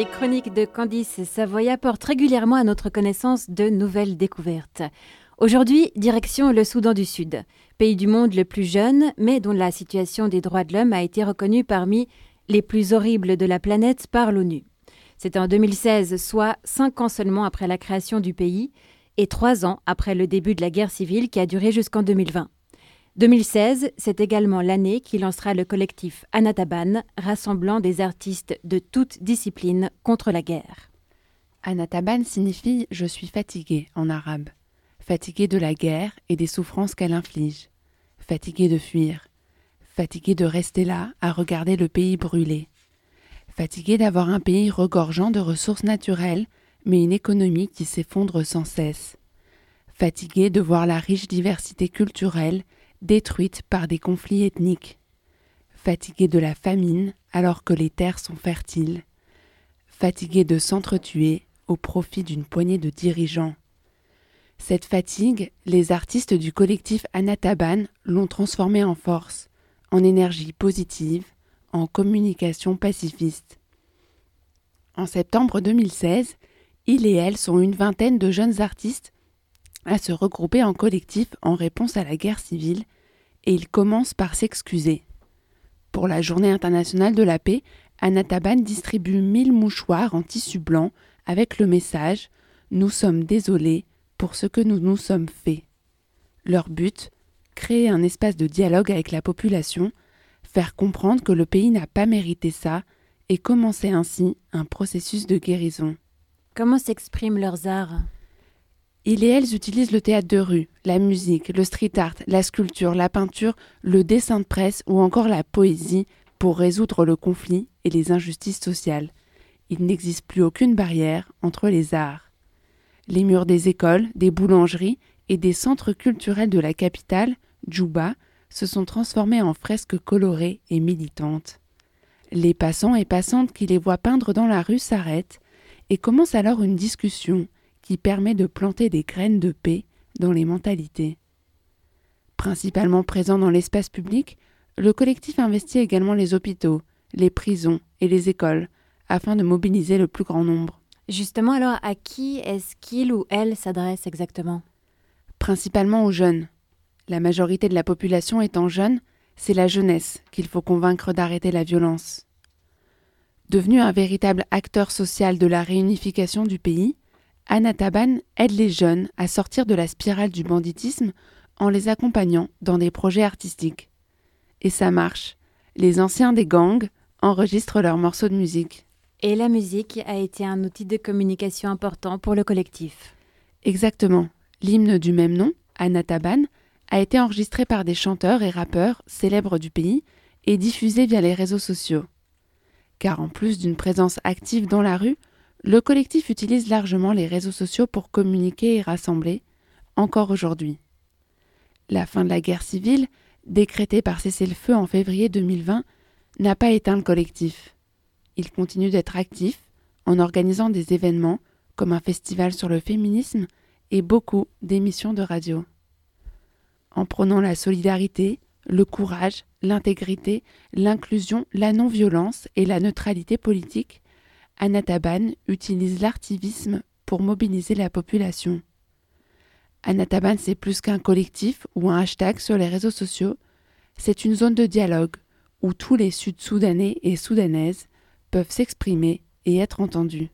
les chroniques de Candice Savoy apportent régulièrement à notre connaissance de nouvelles découvertes. Aujourd'hui, direction le Soudan du Sud, pays du monde le plus jeune, mais dont la situation des droits de l'homme a été reconnue parmi les plus horribles de la planète par l'ONU. C'est en 2016, soit cinq ans seulement après la création du pays, et trois ans après le début de la guerre civile qui a duré jusqu'en 2020. 2016, c'est également l'année qui lancera le collectif Anataban, rassemblant des artistes de toutes disciplines contre la guerre. Anataban signifie je suis fatigué en arabe, fatigué de la guerre et des souffrances qu'elle inflige, fatigué de fuir, fatigué de rester là à regarder le pays brûler, fatigué d'avoir un pays regorgeant de ressources naturelles, mais une économie qui s'effondre sans cesse, fatigué de voir la riche diversité culturelle détruite par des conflits ethniques, fatiguée de la famine alors que les terres sont fertiles, fatiguée de s'entretuer au profit d'une poignée de dirigeants. Cette fatigue, les artistes du collectif Anataban l'ont transformée en force, en énergie positive, en communication pacifiste. En septembre 2016, il et elle sont une vingtaine de jeunes artistes à se regrouper en collectif en réponse à la guerre civile, et ils commencent par s'excuser. Pour la Journée internationale de la paix, Anataban distribue mille mouchoirs en tissu blanc avec le message Nous sommes désolés pour ce que nous nous sommes faits. Leur but créer un espace de dialogue avec la population, faire comprendre que le pays n'a pas mérité ça et commencer ainsi un processus de guérison. Comment s'expriment leurs arts? Ils et elles utilisent le théâtre de rue, la musique, le street art, la sculpture, la peinture, le dessin de presse ou encore la poésie pour résoudre le conflit et les injustices sociales. Il n'existe plus aucune barrière entre les arts. Les murs des écoles, des boulangeries et des centres culturels de la capitale, Djouba, se sont transformés en fresques colorées et militantes. Les passants et passantes qui les voient peindre dans la rue s'arrêtent et commencent alors une discussion qui permet de planter des graines de paix dans les mentalités. Principalement présent dans l'espace public, le collectif investit également les hôpitaux, les prisons et les écoles afin de mobiliser le plus grand nombre. Justement, alors, à qui est-ce qu'il ou elle s'adresse exactement? Principalement aux jeunes. La majorité de la population étant jeune, c'est la jeunesse qu'il faut convaincre d'arrêter la violence. Devenu un véritable acteur social de la réunification du pays, Anataban aide les jeunes à sortir de la spirale du banditisme en les accompagnant dans des projets artistiques. Et ça marche. Les anciens des gangs enregistrent leurs morceaux de musique. Et la musique a été un outil de communication important pour le collectif. Exactement. L'hymne du même nom, Anataban, a été enregistré par des chanteurs et rappeurs célèbres du pays et diffusé via les réseaux sociaux. Car en plus d'une présence active dans la rue, le collectif utilise largement les réseaux sociaux pour communiquer et rassembler, encore aujourd'hui. La fin de la guerre civile, décrétée par cessez-le-feu en février 2020, n'a pas éteint le collectif. Il continue d'être actif en organisant des événements comme un festival sur le féminisme et beaucoup d'émissions de radio. En prônant la solidarité, le courage, l'intégrité, l'inclusion, la non-violence et la neutralité politique, Anataban utilise l'artivisme pour mobiliser la population. Anataban, c'est plus qu'un collectif ou un hashtag sur les réseaux sociaux, c'est une zone de dialogue où tous les Sud-Soudanais et Soudanaises peuvent s'exprimer et être entendus.